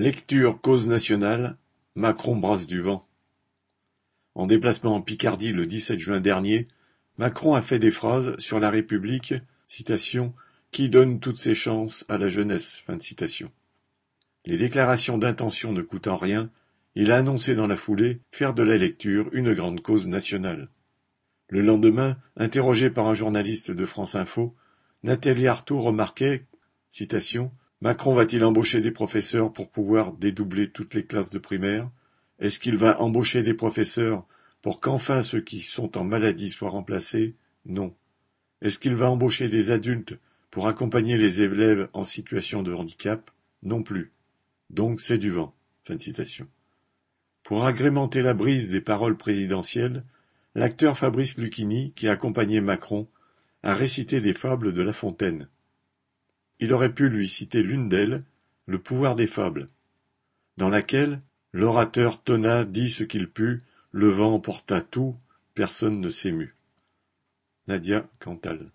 Lecture Cause nationale, Macron brasse du vent. En déplacement en Picardie le dix-sept juin dernier, Macron a fait des phrases sur la République citation, qui donne toutes ses chances à la jeunesse? Fin de citation. Les déclarations d'intention ne coûtant rien, il a annoncé dans la foulée faire de la lecture une grande cause nationale. Le lendemain, interrogé par un journaliste de France Info, Nathalie Arthaud remarquait citation, Macron va-t-il embaucher des professeurs pour pouvoir dédoubler toutes les classes de primaire? Est-ce qu'il va embaucher des professeurs pour qu'enfin ceux qui sont en maladie soient remplacés? Non. Est-ce qu'il va embaucher des adultes pour accompagner les élèves en situation de handicap? Non plus. Donc c'est du vent. Fin de citation. Pour agrémenter la brise des paroles présidentielles, l'acteur Fabrice Lucchini, qui accompagnait Macron, a récité des fables de La Fontaine. Il aurait pu lui citer l'une d'elles, Le pouvoir des fables, dans laquelle l'orateur tonna dit ce qu'il put, le vent emporta tout, personne ne s'émut. Nadia Cantal